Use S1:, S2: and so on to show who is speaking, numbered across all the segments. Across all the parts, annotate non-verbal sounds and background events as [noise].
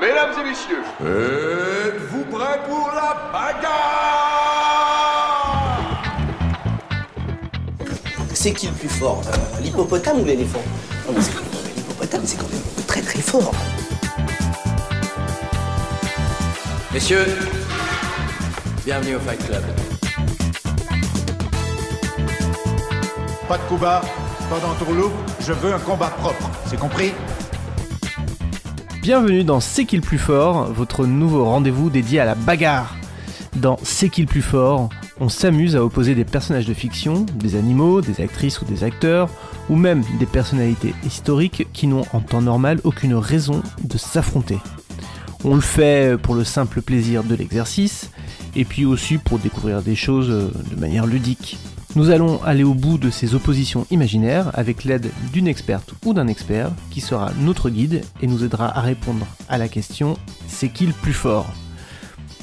S1: Mesdames et messieurs, êtes-vous prêts pour la bagarre?
S2: C'est qui le plus fort euh, L'hippopotame ou l'éléphant? Non, mais c'est quand même- L'hippopotame, c'est quand même très très fort.
S3: Messieurs, bienvenue au Fight Club.
S4: Pas de coup bas, pas d'entourloupe, je veux un combat propre, c'est compris?
S5: Bienvenue dans C'est qui le plus fort, votre nouveau rendez-vous dédié à la bagarre. Dans C'est qui le plus fort, on s'amuse à opposer des personnages de fiction, des animaux, des actrices ou des acteurs, ou même des personnalités historiques qui n'ont en temps normal aucune raison de s'affronter. On le fait pour le simple plaisir de l'exercice, et puis aussi pour découvrir des choses euh, de manière ludique. Nous allons aller au bout de ces oppositions imaginaires avec l'aide d'une experte ou d'un expert qui sera notre guide et nous aidera à répondre à la question c'est qui le plus fort?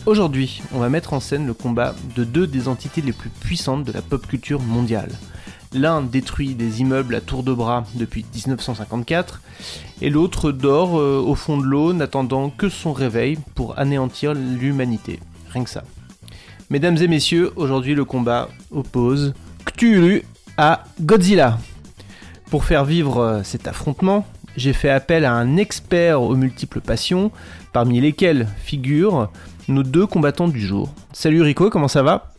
S5: Aujourd'hui, on va mettre en scène le combat de deux des entités les plus puissantes de la pop culture mondiale. L'un détruit des immeubles à tour de bras depuis 1954 et l'autre dort euh, au fond de l'eau n'attendant que son réveil pour anéantir l'humanité. Rien que ça. Mesdames et messieurs, aujourd'hui le combat oppose Cthulhu à Godzilla. Pour faire vivre euh, cet affrontement, j'ai fait appel à un expert aux multiples passions, parmi lesquels figurent nos deux combattants du jour. Salut Rico, comment ça va?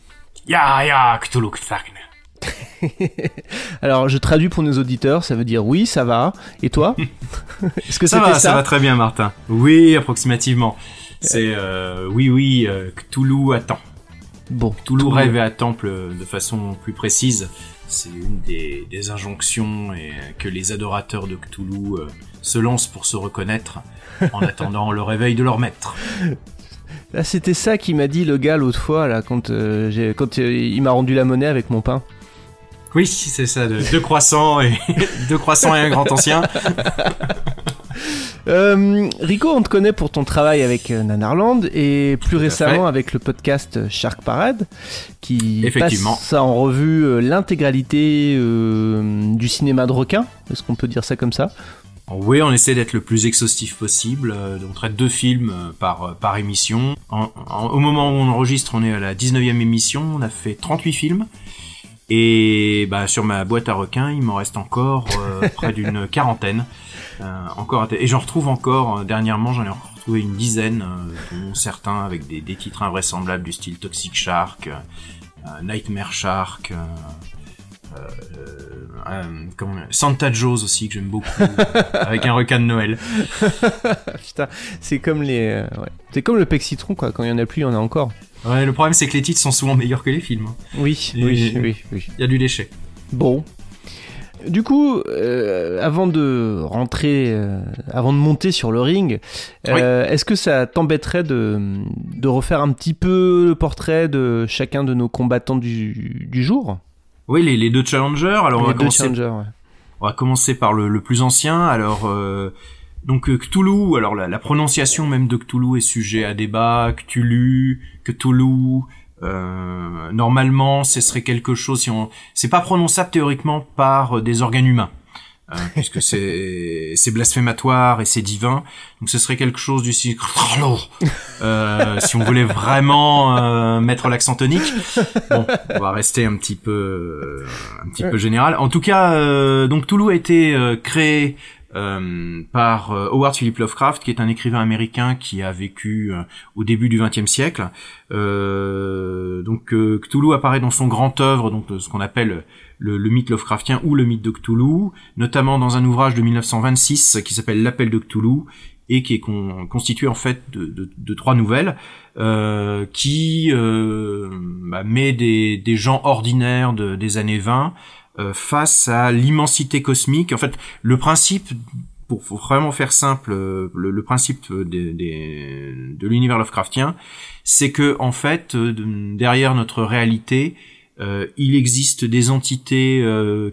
S6: Ya ya Cthulhu. [laughs]
S5: Alors je traduis pour nos auditeurs, ça veut dire oui, ça va. Et toi? [laughs] Est-ce que
S6: Ça
S5: c'était
S6: va,
S5: ça,
S6: ça va très bien, Martin. Oui, approximativement. C'est euh, oui, oui, euh, Cthulhu attend.
S5: Bon,
S6: Cthulhu
S5: tout-
S6: rêve et attend ple- de façon plus précise. C'est une des, des injonctions et que les adorateurs de Cthulhu euh, se lancent pour se reconnaître [laughs] en attendant le réveil de leur maître.
S5: Là, c'était ça qu'il m'a dit le gars l'autre fois là quand euh, euh, il m'a rendu la monnaie avec mon pain.
S6: Oui, c'est ça, de- deux croissants et [laughs] deux croissants et un grand ancien. [laughs]
S5: Euh, Rico, on te connaît pour ton travail avec euh, Nanarland et plus récemment
S6: fait.
S5: avec le podcast Shark Parade qui
S6: Effectivement.
S5: passe en revue euh, l'intégralité euh, du cinéma de requin. Est-ce qu'on peut dire ça comme ça?
S6: Oui, on essaie d'être le plus exhaustif possible. euh, On traite deux films euh, par, euh, par émission. En- en- au moment où on enregistre, on est à la 19e émission. On a fait 38 films. Et bah, sur ma boîte à requins, il m'en reste encore euh, près d'une [laughs] quarantaine. Euh, encore et j'en retrouve encore. euh, dernièrement, j'en ai retrouvé une dizaine, euh, dont certains avec des, des titres invraisemblables du style Toxic Shark, euh, Nightmare Shark. euh, euh, euh, comment- Santa Joe's aussi que j'aime beaucoup [laughs] avec un requin de Noël. [laughs]
S5: Putain, c'est comme les, euh, ouais. c'est comme le pec citron quoi. Quand il y en a plus, il y en a encore.
S6: Ouais, le problème c'est que les titres sont souvent meilleurs que les films.
S5: Oui,
S6: Et-
S5: oui, oui, oui.
S6: Il y a du déchet.
S5: Bon. Du coup, euh, avant de rentrer, euh, avant de monter sur le ring, euh, est-ce que ça t'embêterait de, de refaire un petit peu le portrait de chacun de nos combattants du, du jour?
S6: Oui, les, les deux challengers. Alors on
S5: Les
S6: va
S5: deux
S6: commencer.
S5: challengers, ouais.
S6: On va commencer par le, le plus ancien. Alors euh, donc euh, Cthulhu. Alors la, la prononciation même de Cthulhu est sujet à débat. Cthulhu, Cthulhu. Euh, normalement, ce serait quelque chose. Si on, c'est pas prononçable théoriquement par euh, des organes humains. euh, [laughs] puisque c'est c'est blasphématoire et c'est divin, donc ce serait quelque chose du style euh, si on voulait vraiment euh, mettre l'accent tonique. Bon, on va rester un petit peu un petit peu général. En tout cas, euh, donc Toulouse a été euh, créé euh, par euh, Howard Philip Lovecraft, qui est un écrivain américain qui a vécu euh, au début du XXe siècle. Euh, donc euh, Cthulhu apparaît dans son grand œuvre, donc euh, ce qu'on appelle le, le mythe Lovecraftien ou le mythe de Cthulhu, notamment dans un ouvrage de 1926 qui s'appelle L'appel de Cthulhu, et qui est constitué en fait de, trois nouvelles qui bah, met des, gens ordinaires des années 20 euh, face à l'immensité cosmique. En fait, le principe, pour, vraiment faire simple, le, principe de l'univers Lovecraftien, c'est que en fait, derrière notre réalité, il existe des entités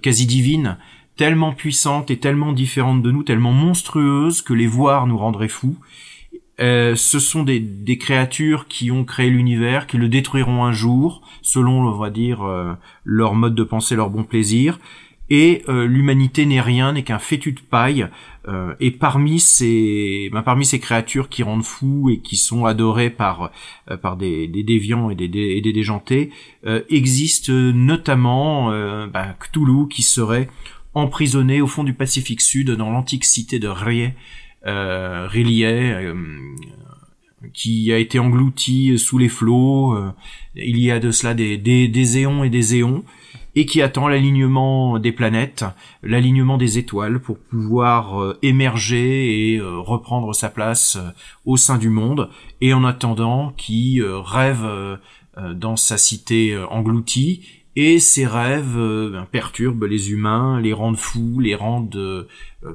S6: quasi divines tellement puissantes et tellement différentes de nous, tellement monstrueuses que les voir nous rendrait fous. Euh, ce sont des, des, créatures qui ont créé l'univers, qui le détruiront un jour, selon, on va dire, euh, leur mode de pensée, leur bon plaisir. Et euh, l'humanité n'est rien, n'est qu'un fétu de paille. et parmi ces, ben, parmi ces créatures qui rendent fous et qui sont adorées par par des, des, déviants et des, des, des déjantés, existe notamment ben, Cthulhu qui serait emprisonné au fond du Pacifique Sud dans l'antique cité de Rie, euh, euh, qui a été englouti sous les flots. Euh, il y a de cela des, éons et des éons et qui attend l'alignement des planètes, l'alignement des étoiles pour pouvoir euh, émerger et reprendre sa place au sein du monde, et en attendant qui rêve dans sa cité engloutie et ces rêves euh, ben, perturbent les humains, les rendent fous, les rendent euh,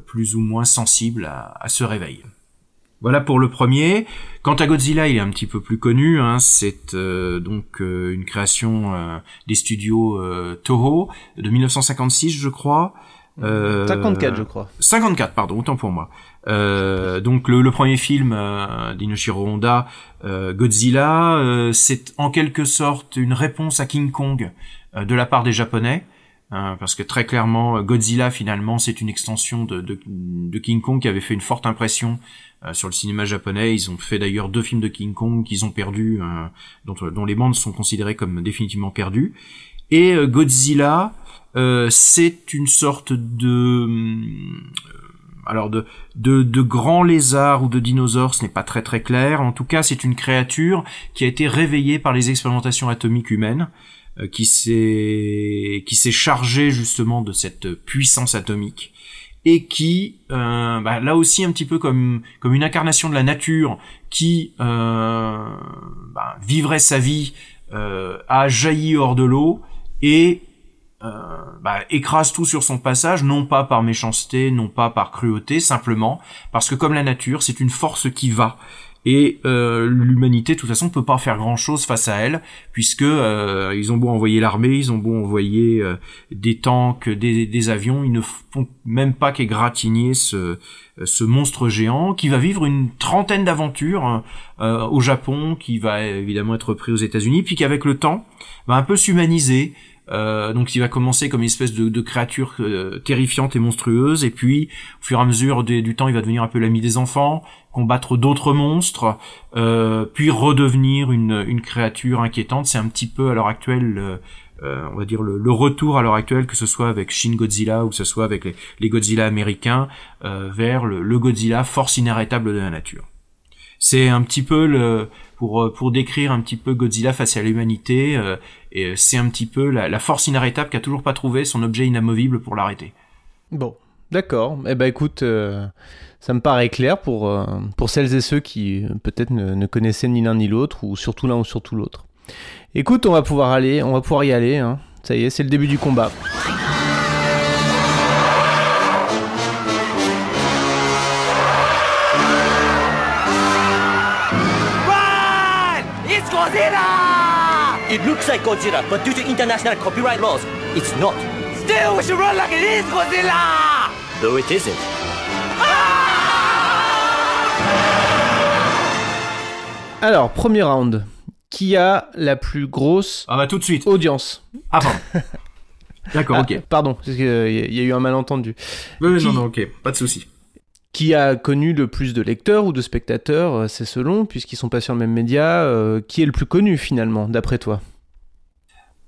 S6: plus ou moins sensibles à, ce réveil. Voilà pour le premier. Quant à Godzilla, il est un petit peu plus connu. Hein. C'est euh, donc une création des studios Toho de 1956, je crois.
S5: 54, je crois.
S6: 54, pardon, autant pour moi. donc le, premier film d'Inoshiro Honda, Godzilla, c'est en quelque sorte une réponse à King Kong euh, de la part des Japonais. Hein, parce que très clairement, Godzilla finalement c'est une extension de, King Kong qui avait fait une forte impression euh, sur le cinéma japonais. Ils ont fait d'ailleurs deux films de King Kong qu'ils ont perdus, euh, dont, les bandes sont considérées comme définitivement perdues. Et Godzilla, c'est une sorte de alors de, de, de grands lézards ou de dinosaures, ce n'est pas très très clair. En tout cas, c'est une créature qui a été réveillée par les expérimentations atomiques humaines euh, qui s'est qui s'est chargé justement de cette puissance atomique et qui euh, bah, là aussi un petit peu comme comme une incarnation de la nature qui euh, bah, vivrait sa vie euh, a jailli hors de l'eau et euh, bah, écrase tout sur son passage, non pas par méchanceté, non pas par cruauté, simplement parce que comme la nature, c'est une force qui va et euh, l'humanité de toute façon peut pas faire grand chose face à elle puisque euh, ils ont beau envoyer l'armée ils ont beau envoyer euh, des tanks des, des, avions ils ne font même pas qu'égratigner ce monstre géant qui va vivre une trentaine d'aventures hein, au Japon qui va évidemment être pris aux États-Unis puis qu'avec le temps va un peu s'humaniser euh, donc il va commencer comme une espèce de, de créature euh, terrifiante et monstrueuse, et puis au fur et à mesure du temps, il va devenir un peu l'ami des enfants, combattre d'autres monstres, euh, puis redevenir une, une créature inquiétante. C'est un petit peu à l'heure actuelle, on va dire le, retour à l'heure actuelle, que ce soit avec Shin Godzilla ou que ce soit avec les, les Godzilla américains, vers le, le Godzilla force inarrêtable de la nature. C'est un petit peu le pour euh, pour décrire un petit peu Godzilla face à l'humanité. Euh, et c'est un petit peu la, force inarrêtable qui a toujours pas trouvé son objet inamovible pour l'arrêter.
S5: Bon, d'accord. Eh ben écoute, euh, ça me paraît clair pour pour celles et ceux qui peut-être ne, ne, connaissaient ni l'un ni l'autre ou surtout l'un ou surtout l'autre. Écoute, on va pouvoir aller, on va pouvoir y aller. Hein. Ça y est, c'est le début du combat.
S2: It looks like Godzilla, but due to international copyright laws, it's not.
S7: Still, we should run like it is Godzilla!
S2: Though it isn't.
S5: Alors, premier round. Qui a la plus grosse
S6: ah bah, tout de suite.
S5: audience
S6: Ah, [laughs] D'accord,
S5: ah,
S6: ok.
S5: Pardon, il y a eu un malentendu.
S6: Oui, non, non, ok, pas de souci
S5: qui a connu le plus de lecteurs ou de spectateurs, euh, c'est selon, puisqu'ils sont pas sur le même média, euh, qui est le plus connu finalement, d'après toi?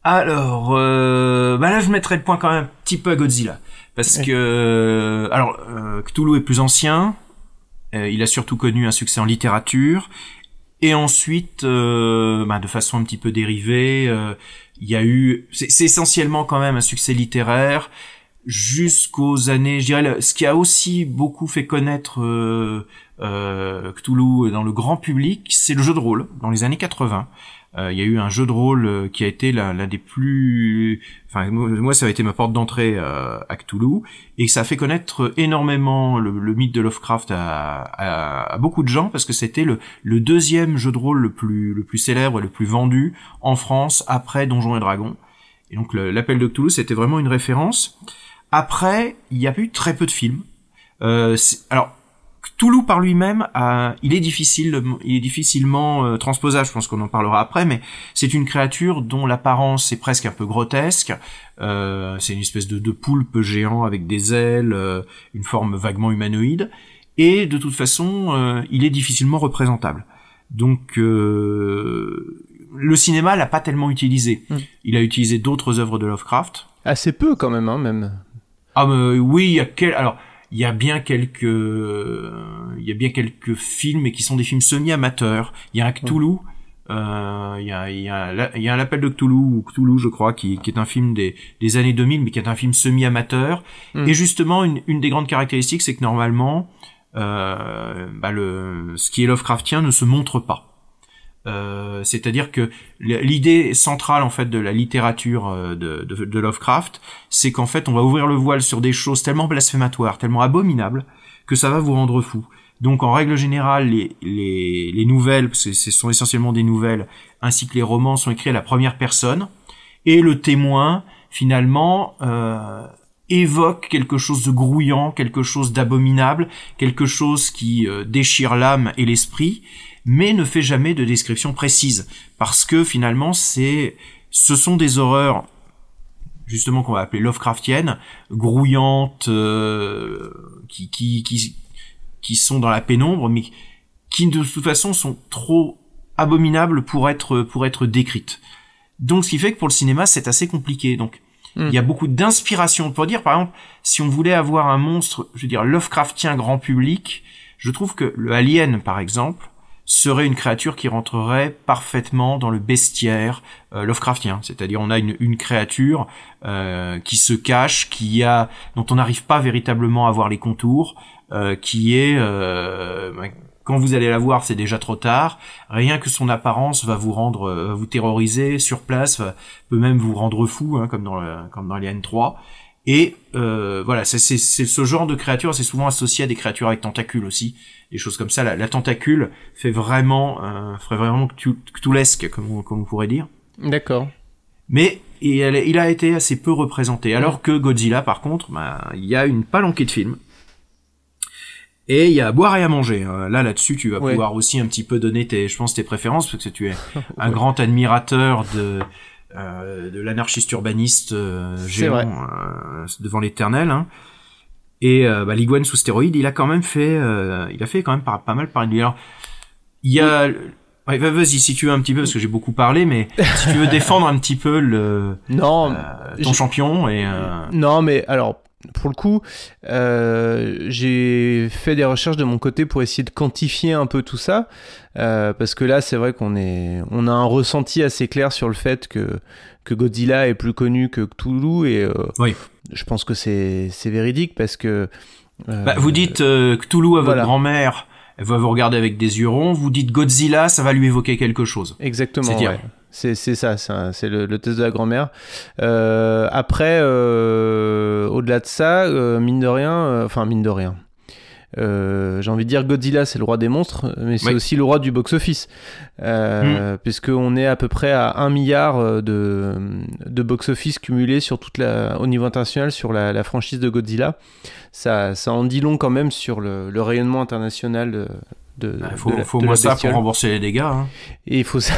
S6: Alors, euh, bah là je mettrais le point quand même un petit peu à Godzilla, parce que alors Cthulhu est plus ancien, il a surtout connu un succès en littérature, et ensuite, bah, de façon un petit peu dérivée, il y a eu, c'est essentiellement quand même un succès littéraire jusqu'aux années, je dirais, ce qui a aussi beaucoup fait connaître euh, euh, Cthulhu dans le grand public, c'est le jeu de rôle dans les années 80. Euh, il y a eu un jeu de rôle euh, qui a été l'un des plus, enfin moi ça a été ma porte d'entrée euh, à Cthulhu et ça a fait connaître énormément le, mythe de Lovecraft à, beaucoup de gens parce que c'était le, le, deuxième jeu de rôle le plus le plus célèbre et le plus vendu en France après Donjons et Dragons. Et donc l'appel de Cthulhu c'était vraiment une référence. Après il y a eu très peu de films. Euh, alors Toulouse par lui-même, il est difficile, il est difficilement euh, transposable. Je pense qu'on en parlera après, mais c'est une créature dont l'apparence est presque un peu grotesque. Euh, c'est une espèce de, de, poulpe géant avec des ailes, euh, une forme vaguement humanoïde, et de toute façon, il est difficilement représentable. Donc, le cinéma l'a pas tellement utilisé. Hmm. Il a utilisé d'autres œuvres de Lovecraft.
S5: Assez peu quand même, hein, même.
S6: Ah, mais oui, il y a quel... alors il y a bien quelques il y a bien quelques films mais qui sont des films semi-amateurs. Il y a un Cthulhu, euh, il y a il y a il y a un appel de Cthulhu ou Cthulhu je crois qui, qui est un film des, des années 2000 mais qui est un film semi-amateur hmm. et justement une, une des grandes caractéristiques c'est que normalement euh, bah le ce qui est Lovecraftien ne se montre pas. Euh, c'est-à-dire que l'idée centrale en fait de la littérature euh, de, Lovecraft, c'est qu'en fait on va ouvrir le voile sur des choses tellement blasphématoires, tellement abominables, que ça va vous rendre fou. Donc en règle générale, les nouvelles, parce que ce sont essentiellement des nouvelles, ainsi que les romans sont écrits à la première personne, et le témoin finalement euh, évoque quelque chose de grouillant, quelque chose d'abominable, quelque chose qui euh, déchire l'âme et l'esprit, mais ne fait jamais de description précise parce que finalement c'est ce sont des horreurs justement qu'on va appeler Lovecraftiennes, grouillantes, euh, qui, qui, qui, qui sont dans la pénombre, mais qui de toute façon sont trop abominables pour être, pour être décrites. Donc ce qui fait que pour le cinéma c'est assez compliqué. Donc hmm. il y a beaucoup d'inspiration. Pour dire par exemple, si on voulait avoir un monstre, je veux dire Lovecraftien grand public, je trouve que le Alien par exemple, serait une créature qui rentrerait parfaitement dans le bestiaire euh, Lovecraftien. C'est-à-dire on a une, créature euh, qui se cache, qui a, dont on n'arrive pas véritablement à voir les contours, euh, qui est euh, quand vous allez la voir, c'est déjà trop tard. Rien que son apparence va vous rendre, va vous terroriser sur place, peut même vous rendre fou, hein, comme dans le, comme dans Alien 3. Et euh, voilà, c'est ce genre de créature, c'est souvent associé à des créatures avec tentacules aussi, des choses comme ça. La, la tentacule fait vraiment, euh, ferait vraiment cthulesque, comme on, comme on pourrait dire.
S5: D'accord.
S6: Mais et il a été assez peu représenté. Alors que Godzilla, par contre, bah, il y a une palanquée de films. Et il y a à boire et à manger. Hein. Là, là-dessus, tu vas pouvoir aussi un petit peu donner tes, je pense, tes préférences, parce que tu es [laughs] un grand admirateur de euh, de l'anarchiste urbaniste euh, géant euh, devant l'éternel. Hein. Et euh, bah, l'iguane sous stéroïde, il a quand même fait, il a fait quand même pas, pas mal par Alors, il y a Ouais, vas-y si tu veux un petit peu parce que j'ai beaucoup parlé, mais si tu veux [laughs] défendre un petit peu le
S5: non
S6: ton champion et
S5: non mais alors pour le coup, euh, j'ai fait des recherches de mon côté pour essayer de quantifier un peu tout ça, euh, parce que là, c'est vrai qu'on est, on a un ressenti assez clair sur le fait que que Godzilla est plus connu que Cthulhu, et euh,
S6: oui.
S5: je pense que c'est c'est véridique parce que
S6: bah, vous dites Cthulhu à votre grand-mère, elle va vous regarder avec des yeux ronds. Vous dites Godzilla, ça va lui évoquer quelque chose.
S5: Exactement. C'est c'est, c'est ça, c'est, le, le, test de la grand-mère. Euh, après, euh, au-delà de ça, euh, mine de rien, enfin mine de rien, euh, j'ai envie de dire Godzilla c'est le roi des monstres, mais c'est aussi le roi du box-office, euh, mm. puisqu'on est à peu près à 1 milliard de, de box-office cumulé sur toute la, au niveau international sur la, la, franchise de Godzilla. Ça, ça en dit long quand même sur le, le rayonnement international de,
S6: il bah, faut, faut moins ça pour rembourser les dégâts. Hein.
S5: Et il faut ça.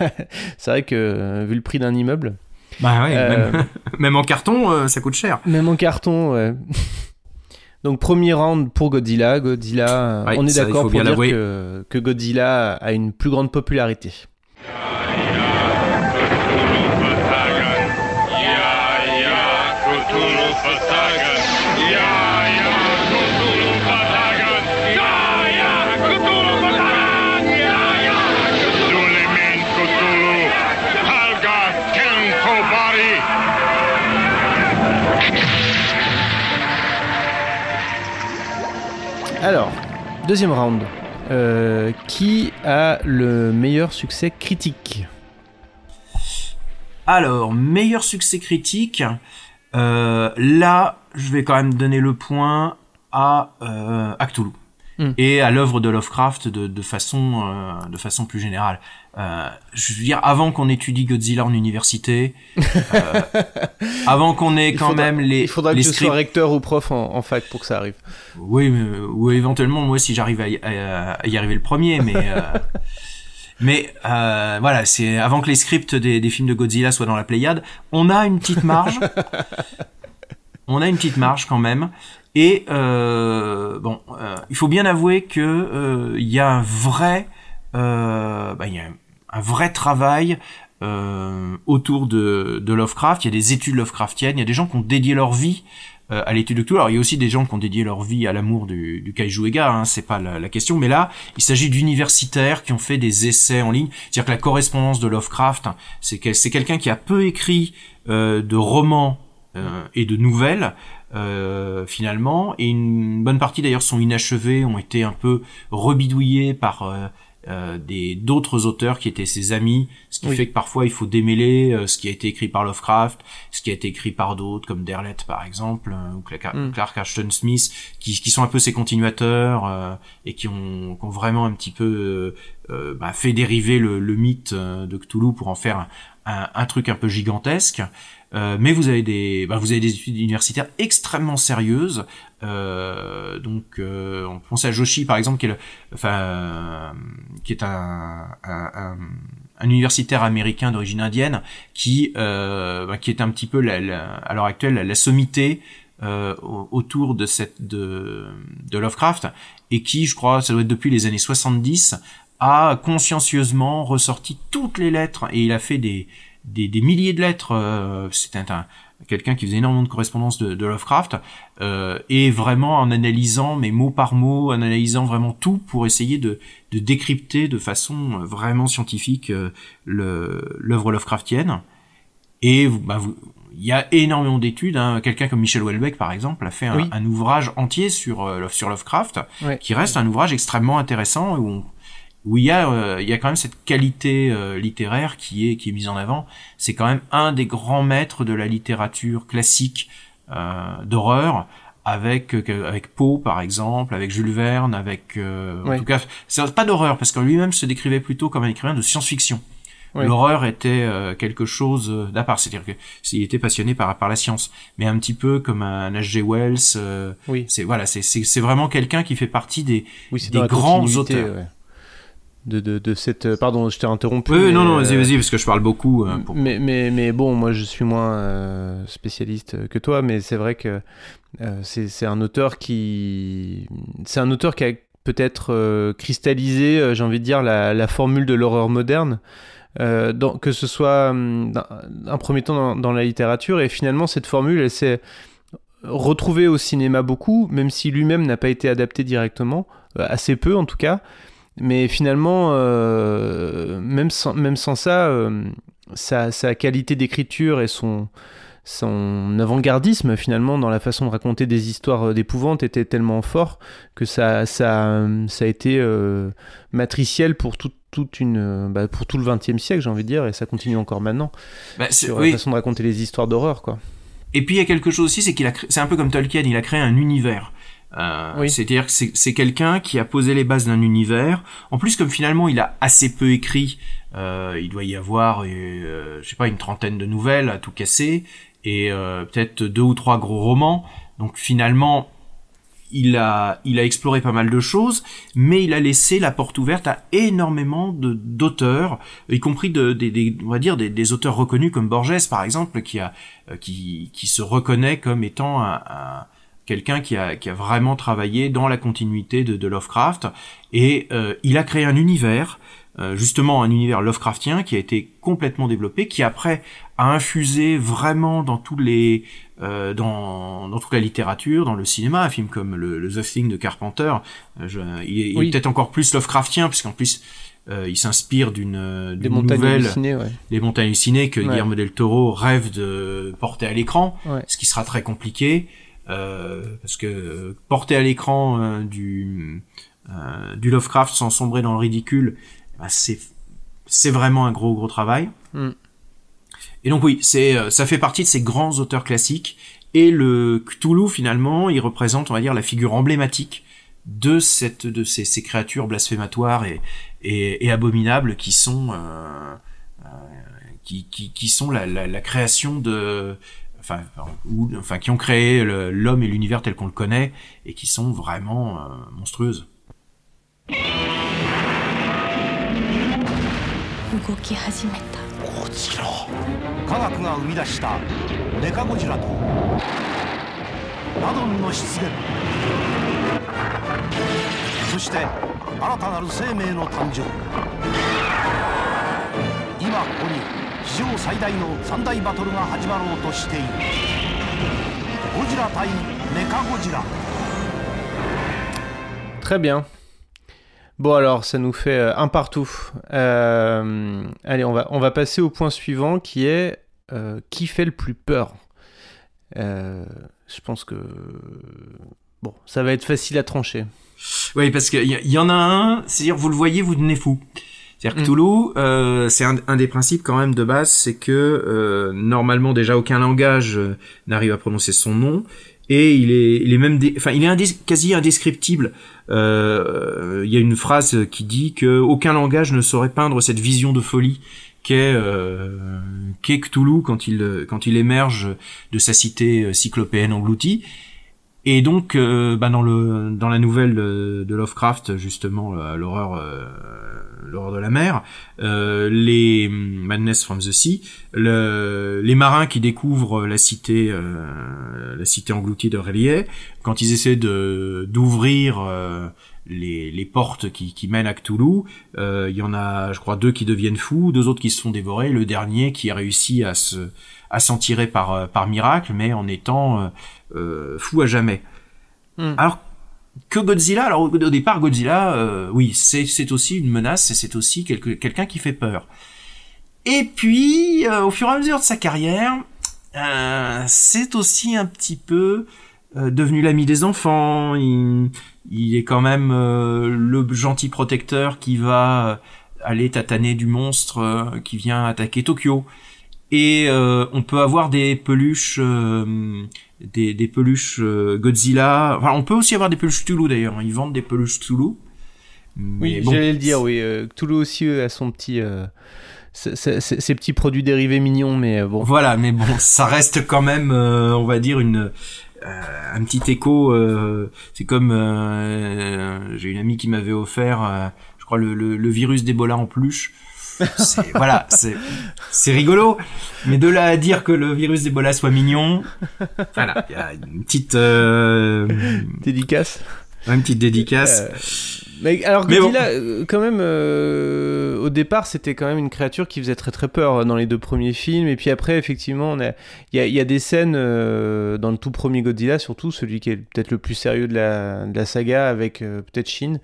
S5: [laughs] c'est vrai que euh, vu le prix d'un immeuble.
S6: Bah ouais, euh, [laughs] même, en carton, euh, ça coûte cher.
S5: Même en carton, ouais. [laughs] Donc premier round pour Godzilla. Godzilla, on est d'accord pour dire que, que Godzilla a une plus grande popularité. Alors, Deuxième round. Euh, qui a le meilleur succès critique
S6: Alors, meilleur succès critique. euh, là, je vais quand même donner le point à, euh, Cthulhu.
S5: Hmm.
S6: et à l'œuvre de Lovecraft de, de façon euh, de façon plus générale. Euh, je veux dire, avant qu'on étudie Godzilla en université, euh, [laughs] avant qu'on ait quand
S5: faudra-
S6: même les
S5: Il faudra
S6: les
S5: que je
S6: scripts-
S5: sois recteur ou prof en, en fac pour que ça arrive.
S6: Oui, mais- ou éventuellement moi si j'arrive à, y- à- à y arriver le premier, mais euh, [laughs] mais euh, voilà, c'est avant que les scripts des, des films de Godzilla soient dans la Pléiade, on a une petite marge. [laughs] on a une petite marge quand même. Et euh, bon, euh, il faut bien avouer que euh, il y a un vrai, euh, bah, il y a un vrai travail euh, autour de, Lovecraft. Il y a des études Lovecraftiennes. Il y a des gens qui ont dédié leur vie euh, à l'étude de tout. Alors il y a aussi des gens qui ont dédié leur vie à l'amour du, kaiju Ega, hein, c'est pas la, question. Mais là, il s'agit d'universitaires qui ont fait des essais en ligne. C'est-à-dire que la correspondance de Lovecraft, c'est que c'est quelqu'un qui a peu écrit euh, de romans et de nouvelles. finalement et une bonne partie d'ailleurs sont inachevées ont été un peu rebidouillées par euh, des d'autres auteurs qui étaient ses amis, ce qui
S5: Oui.
S6: fait que parfois il faut démêler euh, ce qui a été écrit par Lovecraft, ce qui a été écrit par d'autres comme Derlet par exemple euh, ou Clark,
S5: Mm.
S6: Clark Ashton Smith, qui, qui sont un peu ses continuateurs euh, et qui ont, qui ont vraiment un petit peu bah, fait dériver le, le mythe de Cthulhu pour en faire un, un, un truc un peu gigantesque. Euh, mais vous avez des, bah, vous avez des études universitaires extrêmement sérieuses. Euh, donc, euh, on pense à Joshi par exemple, qui est, le, enfin, euh, qui est un, un, un, un universitaire américain d'origine indienne, qui, euh, bah, qui est un petit peu la, la- à l'heure actuelle la, la sommité au- autour de cette de, de Lovecraft et qui, je crois, ça doit être depuis les années 70, a consciencieusement ressorti toutes les lettres et il a fait des des, des milliers de lettres. Euh, C'était un, quelqu'un qui faisait énormément de correspondance de, de Lovecraft euh, et vraiment en analysant, mais mot par mot, en analysant vraiment tout pour essayer de, de décrypter de façon vraiment scientifique euh, le- l'œuvre Lovecraftienne. Et bah, vous- il y a énormément d'études. Hein. Quelqu'un comme Michel Houellebecq, par exemple, a fait un,
S5: Oui.
S6: un ouvrage entier sur euh, sur Lovecraft,
S5: Ouais.
S6: qui reste un ouvrage extrêmement intéressant où on- où il y a euh, il y a quand même cette qualité euh, littéraire qui est qui est mise en avant. C'est quand même un des grands maîtres de la littérature classique euh, d'horreur. Avec euh, avec Poe par exemple, avec Jules Verne, avec euh, en tout cas c'est pas d'horreur parce que lui-même se décrivait plutôt comme un écrivain de science-fiction.
S5: Ouais.
S6: L'horreur était euh, quelque chose d'à part, c'est-à-dire que s'il était passionné par par la science, mais un petit peu comme un H.G. Wells. euh,
S5: Oui.
S6: c'est voilà, c'est c'est vraiment quelqu'un qui fait partie des
S5: Oui,
S6: des grands auteurs.
S5: ouais. De, de, de cette. euh, Pardon, je t'ai interrompu.
S6: Oui,
S5: mais,
S6: non, non,
S5: euh,
S6: vas-y, vas-y, parce que je parle beaucoup. euh, pour-
S5: Mais, mais, mais bon, moi je suis moins euh, spécialiste que toi, mais c'est vrai que euh, c'est un auteur qui. C'est un auteur qui a peut-être cristallisé, j'ai envie de dire, la, la formule de l'horreur moderne. dans- que ce soit hum, un premier temps dans, dans la littérature, et finalement cette formule, elle s'est retrouvée au cinéma beaucoup, même si lui-même n'a pas été adapté directement, assez peu en tout cas. Mais finalement, euh, même, sans, même sans ça, euh, sa, sa qualité d'écriture et son, son avant-gardisme finalement dans la façon de raconter des histoires euh, d'épouvante était tellement fort que ça, ça, ça a été euh, matriciel pour tout, toute une, bah, pour tout le XXe siècle, j'ai envie de dire, et ça continue encore maintenant
S6: Bah, c'est-
S5: sur
S6: oui.
S5: la façon de raconter les histoires d'horreur, quoi.
S6: Et puis il y a quelque chose aussi, c'est qu'il a, c'est un peu comme Tolkien, il a créé un univers. Euh,
S5: Oui.
S6: C'est-à-dire que c'est, quelqu'un qui a posé les bases d'un univers. En plus, comme finalement il a assez peu écrit, euh, il doit y avoir, euh, je sais pas, une trentaine de nouvelles à tout casser et euh, peut-être deux ou trois gros romans. Donc finalement, il a, il a exploré pas mal de choses, mais il a laissé la porte ouverte à énormément de d'auteurs, y compris de, des, des- on va dire des, des auteurs reconnus comme Borges par exemple, qui a, euh, qui, qui se reconnaît comme étant un, un- quelqu'un qui a, qui a vraiment travaillé dans la continuité de, de Lovecraft, et euh, il a créé un univers, euh, justement un univers Lovecraftien qui a été complètement développé, qui après a infusé vraiment dans tous les euh, dans, dans toute la littérature, dans le cinéma, un film comme le, le The Thing de Carpenter, euh, je- il est, il est
S5: Oui.
S6: peut-être encore plus Lovecraftien puisqu'en plus euh, il s'inspire d'une
S5: Des montagnes
S6: nouvelle
S5: hallucinées, ouais.
S6: les montagnes hallucinées que
S5: Ouais.
S6: Guillermo del Toro rêve de porter à l'écran,
S5: Ouais.
S6: ce qui sera très compliqué parce que euh, porter à l'écran euh, du euh, du Lovecraft sans sombrer dans le ridicule, bah, c'est c'est vraiment un gros gros travail.
S5: Mm.
S6: Et donc oui, c'est euh, ça fait partie de ces grands auteurs classiques. Et le Cthulhu finalement, il représente, on va dire, la figure emblématique de cette de ces, ces créatures blasphématoires et, et, et abominables qui sont euh, euh, qui, qui, qui sont la, la, la création de enfin ou enfin qui ont créé le- l'homme et l'univers tel qu'on le connaît et qui sont vraiment euh, monstrueuses.
S8: 動き始めた
S9: こちら科学が生み出したメカゴジラとラドンの出現そして新たなる生命の誕生今ここに 史上最大の三大バトルが始まろうとしているゴジラ対メカゴジラ
S5: Très bien. Bon alors, ça nous fait euh, un partout. Euh, allez, on va, on va passer au point suivant qui est euh, qui fait le plus peur Euh, Je pense que... Bon, ça va être facile à trancher.
S6: Oui, parce qu'il y, y en a un, c'est-à-dire vous le voyez, vous devenez fou. C'est-à-dire que
S5: Mm.
S6: Cthulhu, euh, c'est un, un des principes quand même de base, c'est que euh, normalement déjà aucun langage euh, n'arrive à prononcer son nom et il est, il est même, enfin il est quasi indescriptible. Euh, Il y a une phrase qui dit que aucun langage ne saurait peindre cette vision de folie qu'est euh, qu'est Cthulhu quand il quand il émerge de sa cité cyclopéenne engloutie. Et donc, euh, bah, dans le dans la nouvelle de, Lovecraft, justement, euh, l'horreur euh, l'horreur de la mer, euh, les Madness from the Sea, le, les marins qui découvrent la cité la cité engloutie de Relier, quand ils essaient de d'ouvrir les, les portes qui, qui mènent à Cthulhu, il y en a, je crois, deux qui deviennent fous, deux autres qui se font dévorer, le dernier qui a réussi à se à s'en tirer par par miracle, mais en étant euh, fou à jamais.
S5: Hmm.
S6: Alors que Godzilla, alors au, départ Godzilla, euh, oui, c'est aussi une menace et c'est aussi quelque, quelqu'un qui fait peur. Et puis, euh, au fur et à mesure de sa carrière, euh, c'est aussi un petit peu euh, devenu l'ami des enfants. Il, il est quand même euh, le gentil protecteur qui va euh, aller tataner du monstre euh, qui vient attaquer Tokyo. Et euh, on peut avoir des peluches, euh, des, des peluches euh, Godzilla. Enfin, on peut aussi avoir des peluches Cthulhu d'ailleurs. Ils vendent des peluches Cthulhu.
S5: Oui,
S6: bon,
S5: j'allais le dire, oui. euh, Cthulhu aussi euh, a son petit... euh, ses petits produits dérivés mignons, mais bon.
S6: Voilà, mais bon, [laughs] ça reste quand même, euh, on va dire une euh, un petit écho. euh, c'est comme euh, j'ai une amie qui m'avait offert, euh, je crois le, le, le virus d'Ebola en peluche. Voilà, c'est c'est rigolo, mais de là à dire que le virus d'Ebola soit mignon, voilà, il y a une petite euh,
S5: Dédicace.
S6: une petite dédicace.
S5: Euh, Mais alors
S6: bon.
S5: Godzilla, euh, quand même, euh, au départ, c'était quand même une créature qui faisait très très peur euh, dans les deux premiers films. Et puis après, effectivement, il y, a, il y a des scènes euh, dans le tout premier Godzilla, surtout celui qui est peut-être le plus sérieux de la, de la saga, avec euh, peut-être Shin.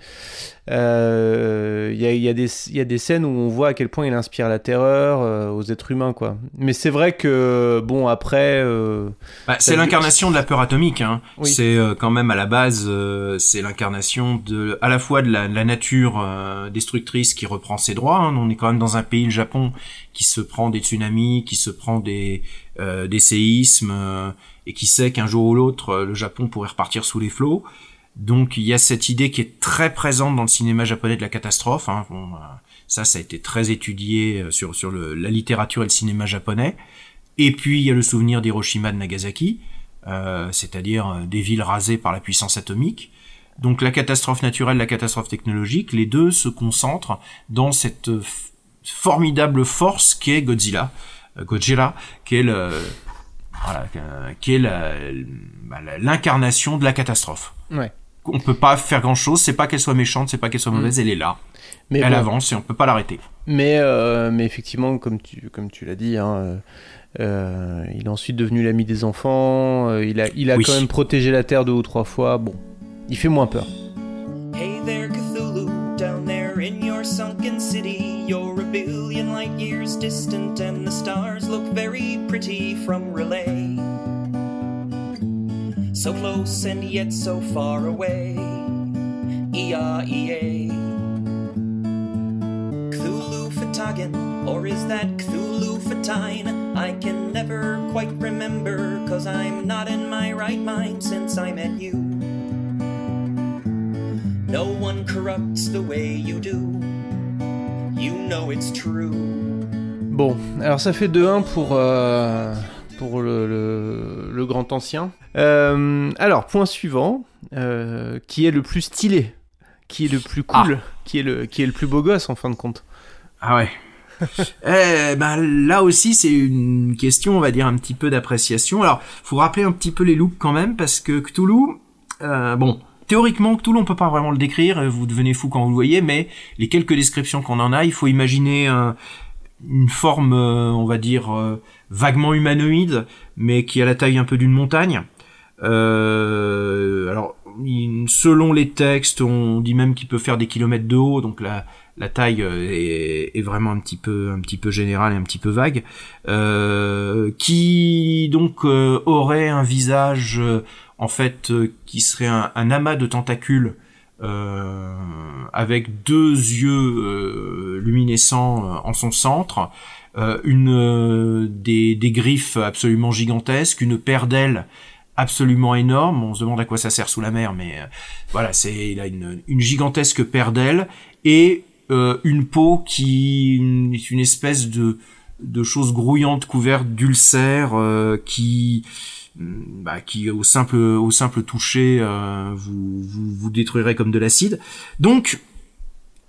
S5: Il y, y, y a des scènes où on voit à quel point il inspire la terreur aux êtres humains, quoi. Mais c'est vrai que, bon, après...
S6: Bah, c'est l'incarnation de la peur atomique. Hein.
S5: Oui.
S6: C'est quand même à la base, c'est l'incarnation de, à la fois de la, de la nature euh, destructrice qui reprend ses droits. hein. On est quand même dans un pays, le Japon, qui se prend des tsunamis, qui se prend des euh, des séismes euh, et qui sait qu'un jour ou l'autre, euh, le Japon pourrait repartir sous les flots. Donc il y a cette idée qui est très présente dans le cinéma japonais de la catastrophe. Hein. Bon, euh, ça, ça a été très étudié sur sur le, la littérature et le cinéma japonais. Et puis il y a le souvenir d'Hiroshima de Nagasaki, euh, c'est-à-dire des villes rasées par la puissance atomique. Donc la catastrophe naturelle, la catastrophe technologique, les deux se concentrent dans cette formidable force qu'est Godzilla, euh, Godzilla, qui est le voilà, qui est bah, l'incarnation de la catastrophe.
S5: Ouais.
S6: On peut pas faire grand chose, c'est pas qu'elle soit méchante, c'est pas qu'elle soit mauvaise, elle est là.
S5: mais
S6: elle
S5: bon.
S6: avance et on peut pas l'arrêter.
S5: Mais, euh, mais effectivement, comme tu, comme tu l'as dit, hein, euh, euh, il est ensuite devenu l'ami des enfants. euh, il a, il a
S6: Oui.
S5: quand même protégé la Terre deux ou trois fois. Bon, il fait moins peur.
S10: Hey there, Cthulhu, down there in your sunken city. You're a billion light years distant, and the stars look very pretty from relay. So close and yet so far away. E-I-E-A. Cthulhu Fatagan, or is that Cthulhu Fatine? I can never quite remember, cause I'm not in my right mind since I met you. No one corrupts the way you do. You know it's true.
S5: Bon, alors ça fait 2-1 pour, euh, pour le, le, le grand ancien. Euh, alors, point suivant, euh, qui est le plus stylé Qui est le plus cool qui, est le, qui est le plus beau gosse en fin de compte
S6: Ah ouais. [laughs] eh ben là aussi c'est une question on va dire un petit peu d'appréciation. Alors faut rappeler un petit peu les looks quand même parce que Cthulhu, euh, bon théoriquement Cthulhu on peut pas vraiment le décrire, vous devenez fou quand vous le voyez, mais les quelques descriptions qu'on en a, il faut imaginer un, une forme euh, on va dire euh, vaguement humanoïde, mais qui a la taille un peu d'une montagne. Euh, alors, selon les textes, on dit même qu'il peut faire des kilomètres de haut, donc la, taille euh, est, vraiment un petit peu, un petit peu générale et un petit peu vague. Euh, qui donc euh, aurait un visage, euh, en fait, euh, qui serait un, amas de tentacules. euh, avec deux yeux euh, luminescents euh, en son centre, une des, griffes absolument gigantesques, une paire d'ailes absolument énorme. On se demande à quoi ça sert sous la mer, mais voilà, c'est il a une, gigantesque paire d'ailes et une peau qui est une espèce de de choses grouillantes couvertes d'ulcères qui bah, qui au simple au simple toucher euh, vous, vous vous détruirait comme de l'acide. Donc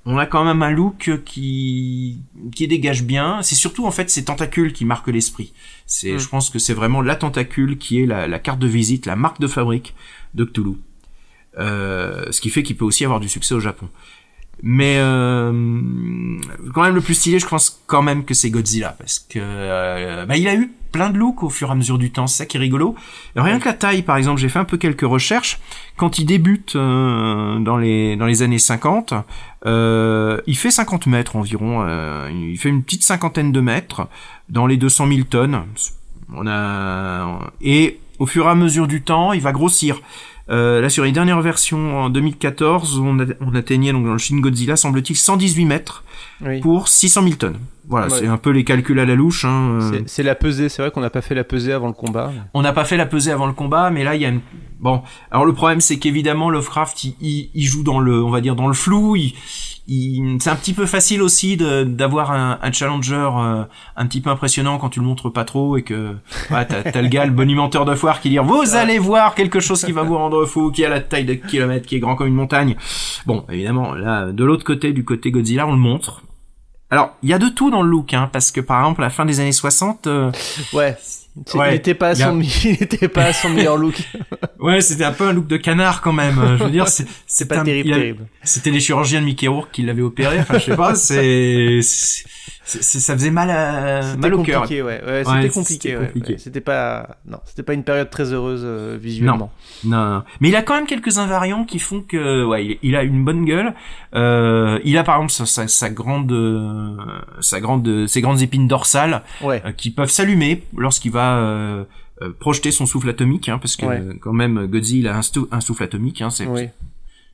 S6: on a quand même un look qui qui dégage bien. C'est surtout en fait ces tentacules qui marquent l'esprit. C'est,
S5: Mm.
S6: je pense que c'est vraiment la tentacule qui est la, la carte de visite, la marque de fabrique de Cthulhu. Euh, ce qui fait qu'il peut aussi avoir du succès au Japon. Mais euh, quand même le plus stylé, je pense quand même que c'est Godzilla parce que euh, bah, il a eu plein de looks au fur et à mesure du temps, c'est ça qui est rigolo. Rien que la taille, par exemple, j'ai fait un peu quelques recherches. Quand il débute euh, dans les dans les années 50, euh, il fait 50 mètres environ. euh, il fait une petite cinquantaine de mètres dans les 200 000 tonnes. On a et au fur et à mesure du temps, il va grossir. Euh, là, sur les dernières versions en 2014, on, a- on atteignait donc dans le Shin Godzilla, semble-t-il, 118 mètres
S5: Oui.
S6: pour 600 000 tonnes. Voilà,
S5: Ouais.
S6: c'est un peu les calculs à la louche. Hein. euh.
S5: C'est- la pesée, c'est vrai qu'on n'a pas fait la pesée avant le combat.
S6: On n'a pas fait la pesée avant le combat, mais là il y a une... bon. Alors le problème c'est qu'évidemment Lovecraft il, il, il joue dans le, on va dire dans le flou. Il- c'est un petit peu facile aussi de- d'avoir un, un challenger euh, un petit peu impressionnant quand tu le montres pas trop et que ouais, t'as le gars, le bonimenteur de foire qui dit vous allez voir quelque chose qui va vous rendre fou, qui a la taille de kilomètres, qui est grand comme une montagne. Bon, évidemment là de l'autre côté, du côté Godzilla, on le montre. Alors, il y a de tout dans le look, hein, parce que par exemple, à la fin des années 60, euh,
S5: Ouais.
S6: Ouais.
S5: Il était pas à
S6: y a-
S5: son, [laughs] il était pas à son meilleur look. [laughs]
S6: Ouais, c'était un peu un look de canard quand même. Euh, Je veux dire, c'est [laughs]
S5: pas
S6: un-
S5: terrible.
S6: C'était les chirurgiens de Mickey Rourke qui l'avaient opéré. Enfin, je sais pas. C'est- ça faisait mal à, mal au cœur.
S5: ouais. ouais, c'était compliqué,
S6: c'était
S5: ouais,
S6: compliqué.
S5: ouais. C'était pas, non, c'était pas une période très heureuse euh, visuellement.
S6: Non, non. Mais il a quand même quelques invariants qui font que, ouais, il, il a une bonne gueule. Euh, il a par exemple sa, sa, sa grande, euh, sa grande, ses grandes épines dorsales
S5: Ouais.
S6: euh, qui peuvent s'allumer lorsqu'il va euh, euh, projeter son souffle atomique, hein, parce que quand même Godzilla a un, souffle atomique. Hein, c'est,
S5: Oui.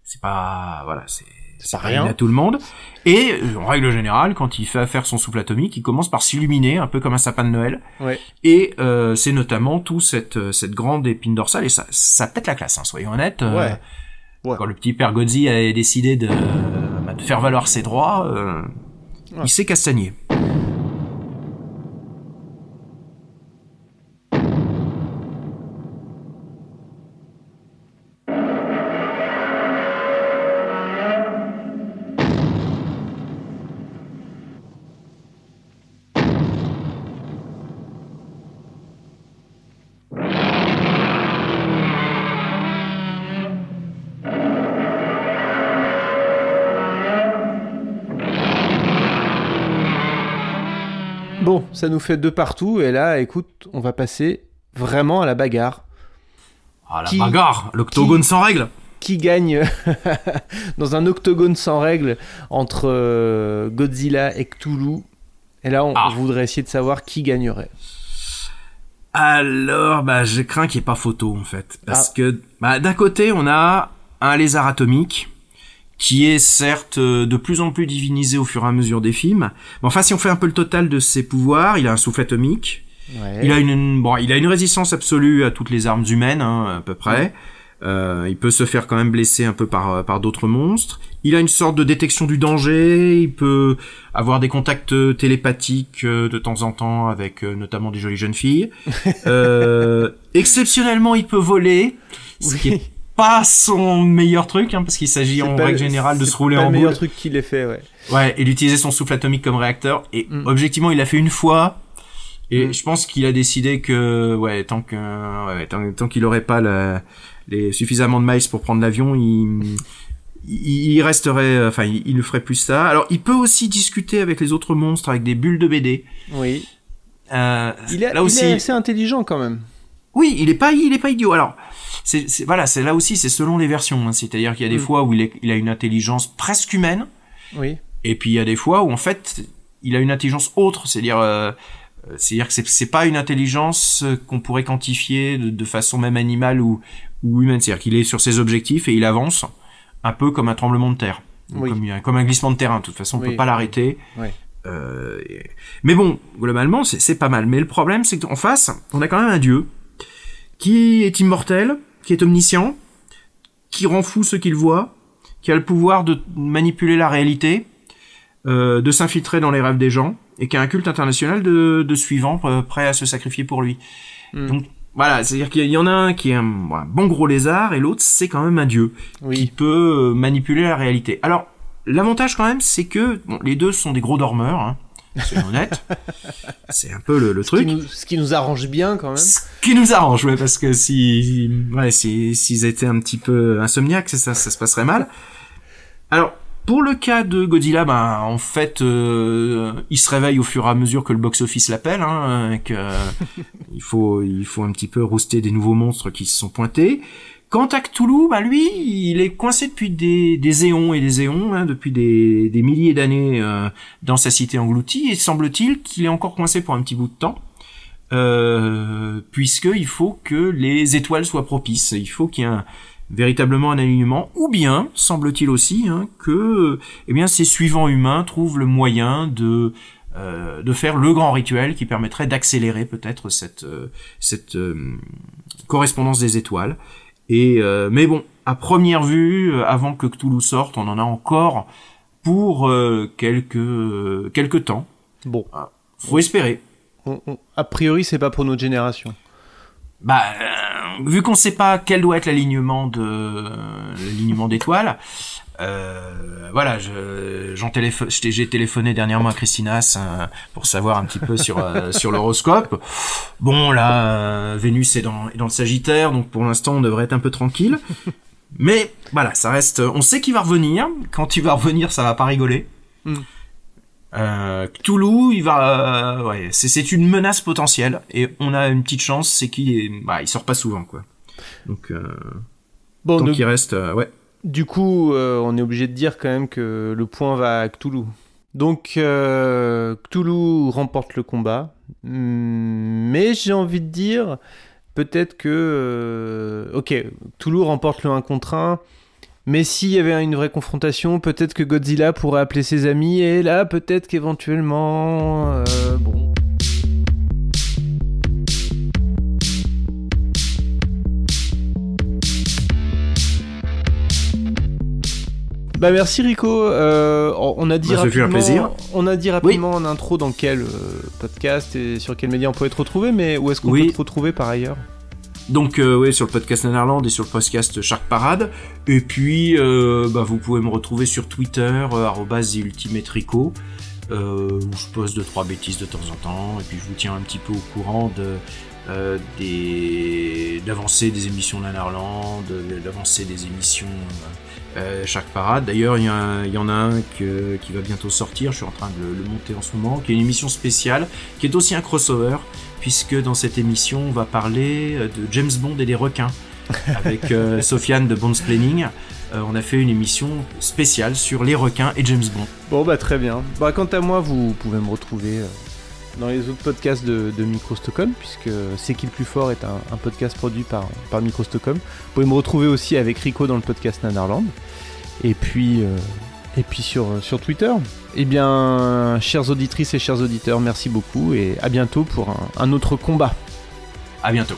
S6: c'est pas, voilà, c'est, c'est
S5: pas rien.
S6: rien à tout le monde. Et euh, en règle générale, quand il fait faire son souffle atomique, il commence par s'illuminer, un peu comme un sapin de Noël.
S5: Ouais.
S6: Et euh, c'est notamment tout cette euh, cette grande épine dorsale et ça ça pète la classe, hein, soyons honnêtes. Euh,
S5: Ouais. Ouais.
S6: Quand le petit père Godzi a décidé de, bah, de faire valoir ses droits, euh,
S5: Ouais.
S6: il s'est castagné.
S5: Bon, ça nous fait deux partout et là, écoute, on va passer vraiment à la bagarre.
S6: Ah la
S5: Qui-
S6: bagarre, l'octogone sans règle.
S5: Qui gagne [laughs] dans un octogone sans règle entre euh, Godzilla et Cthulhu Et là, on
S6: Ah.
S5: voudrait essayer de savoir qui gagnerait.
S6: Alors, bah, je crains qu'il n'y ait pas photo, en fait. Parce
S5: Ah.
S6: que, bah, d'un côté, on a un lézard atomique qui est certes euh, de plus en plus divinisé au fur et à mesure des films. Mais enfin, si on fait un peu le total de ses pouvoirs, il a un souffle atomique.
S5: Ouais.
S6: Il a une bon, il a une résistance absolue à toutes les armes humaines, hein, à peu près. Euh, il peut se faire quand même blesser un peu par par d'autres monstres. Il a une sorte de détection du danger. Il peut avoir des contacts télépathiques euh, de temps en temps avec euh, notamment des jolies jeunes filles. [laughs] Euh, exceptionnellement, il peut voler, ce qui est pas son meilleur truc, hein, parce qu'il s'agit en règle générale de se rouler
S5: pas
S6: en
S5: le meilleur
S6: boule.
S5: truc qu'il ait fait, ouais.
S6: Ouais, et d'utiliser son souffle atomique comme réacteur. Et
S5: Mm.
S6: objectivement, il l'a fait une fois. Et
S5: Mm.
S6: je pense qu'il a décidé que, ouais, tant que, ouais, tant, tant qu'il aurait pas la- les suffisamment de miles pour prendre l'avion, il, il, il resterait, enfin, il, il ne ferait plus ça. Alors, il peut aussi discuter avec les autres monstres avec des bulles de BD.
S5: Oui.
S6: Euh,
S5: Il, est-
S6: là
S5: il
S6: aussi,
S5: est assez intelligent quand même.
S6: Oui, il est pas, il est pas idiot. Alors, c'est, voilà, c'est là aussi, c'est selon les versions. hein. C'est-à-dire qu'il y a des
S5: Mm.
S6: fois où il, est- il a une intelligence presque humaine.
S5: Oui.
S6: Et puis il y a des fois où en fait il a une intelligence autre, c'est-à-dire euh, c'est-à-dire que c'est pas une intelligence euh, qu'on pourrait quantifier de, de façon même animale ou ou humaine, c'est-à-dire qu'il est sur ses objectifs et il avance un peu comme un tremblement de terre, ou
S5: Oui.
S6: comme, un- comme un glissement de terrain. De toute façon, on
S5: Oui.
S6: peut pas l'arrêter.
S5: Ouais.
S6: Euh, Mais bon, globalement, c'est c'est pas mal. Mais le problème, c'est qu'en face, on a quand même un dieu qui est immortel, qui est omniscient, qui rend fou ceux qu'il voit, qui a le pouvoir de manipuler la réalité, euh, de s'infiltrer dans les rêves des gens, et qui a un culte international de, de suivants euh, prêts à se sacrifier pour lui.
S5: Mm.
S6: Donc voilà, c'est-à-dire qu'il y en a un qui est un, bon, un bon gros lézard, et l'autre c'est quand même un dieu qui
S5: Oui.
S6: peut euh, manipuler la réalité. Alors l'avantage quand même, c'est que bon, les deux sont des gros dormeurs. Hein, c'est honnête. c'est un peu le, le
S5: Ce qui,
S6: truc.
S5: nous, ce qui nous arrange bien quand même.
S6: Ce qui nous arrange, ouais, parce que si, ouais, si, s'ils étaient un petit peu insomniaques, ça, ça se passerait mal. Alors, pour le cas de Godzilla, ben, en fait, euh, il se réveille au fur et à mesure que le box-office l'appelle, hein, que, il faut, il faut un petit peu rouster des nouveaux monstres qui se sont pointés. Quant à Cthulhu, ben lui, il est coincé depuis des, éons et des éons, hein, depuis des, milliers d'années euh, dans sa cité engloutie, et semble-t-il qu'il est encore coincé pour un petit bout de temps euh, puisque il faut que les étoiles soient propices. Il faut qu'il y ait véritablement un alignement, ou bien semble-t-il aussi hein, que, eh bien, ces suivants humains trouvent le moyen de euh, de faire le grand rituel qui permettrait d'accélérer peut-être cette euh, cette correspondance des étoiles. Et euh, mais bon, à première vue, euh, avant que Cthulhu sorte, on en a encore pour euh, quelques euh, quelques temps.
S5: Bon.
S6: Faut espérer.
S5: On- on- a priori, c'est pas pour notre génération.
S6: Bah, euh, vu qu'on sait pas quel doit être l'alignement de l'alignement d'étoiles, euh, voilà, je, j'en j'ai téléphoné dernièrement à Christinas euh, pour savoir un petit peu sur euh, [laughs] sur l'horoscope. Bon, là, euh, Vénus est dans est dans le Sagittaire, donc pour l'instant on devrait être un peu tranquille. Mais voilà, ça reste. On sait qu'il va revenir. Quand il va revenir, ça va pas rigoler.
S5: Mm.
S6: Euh, Cthulhu, il va, euh, ouais, c'est, c'est une menace potentielle et on a une petite chance, c'est qu'il, est- bah, il sort pas souvent quoi. Donc, euh,
S5: Bon,
S6: tant
S5: donc,
S6: qu'il reste, ouais.
S5: Du coup, euh, on est obligé de dire quand même que le point va à Cthulhu. Donc, euh, Cthulhu remporte le combat. Hmm, Mais j'ai envie de dire, peut-être que... euh, ok, Cthulhu remporte le 1 contre 1. Mais s'il y avait une vraie confrontation, peut-être que Godzilla pourrait appeler ses amis. Et là, peut-être qu'éventuellement... bon... Bah merci Rico. Euh, on a dit
S6: Bah, un
S5: rapidement,
S6: plaisir.
S5: on a dit rapidement en intro dans quel euh, podcast et sur quel média on pouvait te retrouver, mais où est-ce qu'on
S6: Oui.
S5: peut te retrouver par ailleurs?
S6: Donc, euh, ouais, sur le podcast Nanarland et sur le podcast Shark Parade. Et puis, bah, vous pouvez me retrouver sur Twitter, euh, où je poste deux trois bêtises de temps en temps. Et puis, je vous tiens un petit peu au courant de euh, des des émissions Nanarland, de l'avancée des émissions euh, Shark Parade. D'ailleurs, il y, en a un que- qui va bientôt sortir. Je suis en train de le, le monter en ce moment, qui est une émission spéciale, qui est aussi un crossover puisque dans cette émission, on va parler euh, de James Bond et des requins. [laughs] Avec euh, Sofiane de Bond's Planning, Euh, on a fait une émission spéciale sur les requins et James Bond.
S5: Bon bah très bien. Bah quant à moi, vous pouvez me retrouver dans les autres podcasts de, de Micro Stockholm, puisque C'est qui le plus fort est un, podcast produit par, par Micro Stockholm. Vous pouvez me retrouver aussi avec Rico dans le podcast Nanarland. et puis, euh, et puis sur, sur Twitter. Eh bien, chères auditrices et chers auditeurs, merci beaucoup et à bientôt pour un, un autre combat.
S6: À bientôt.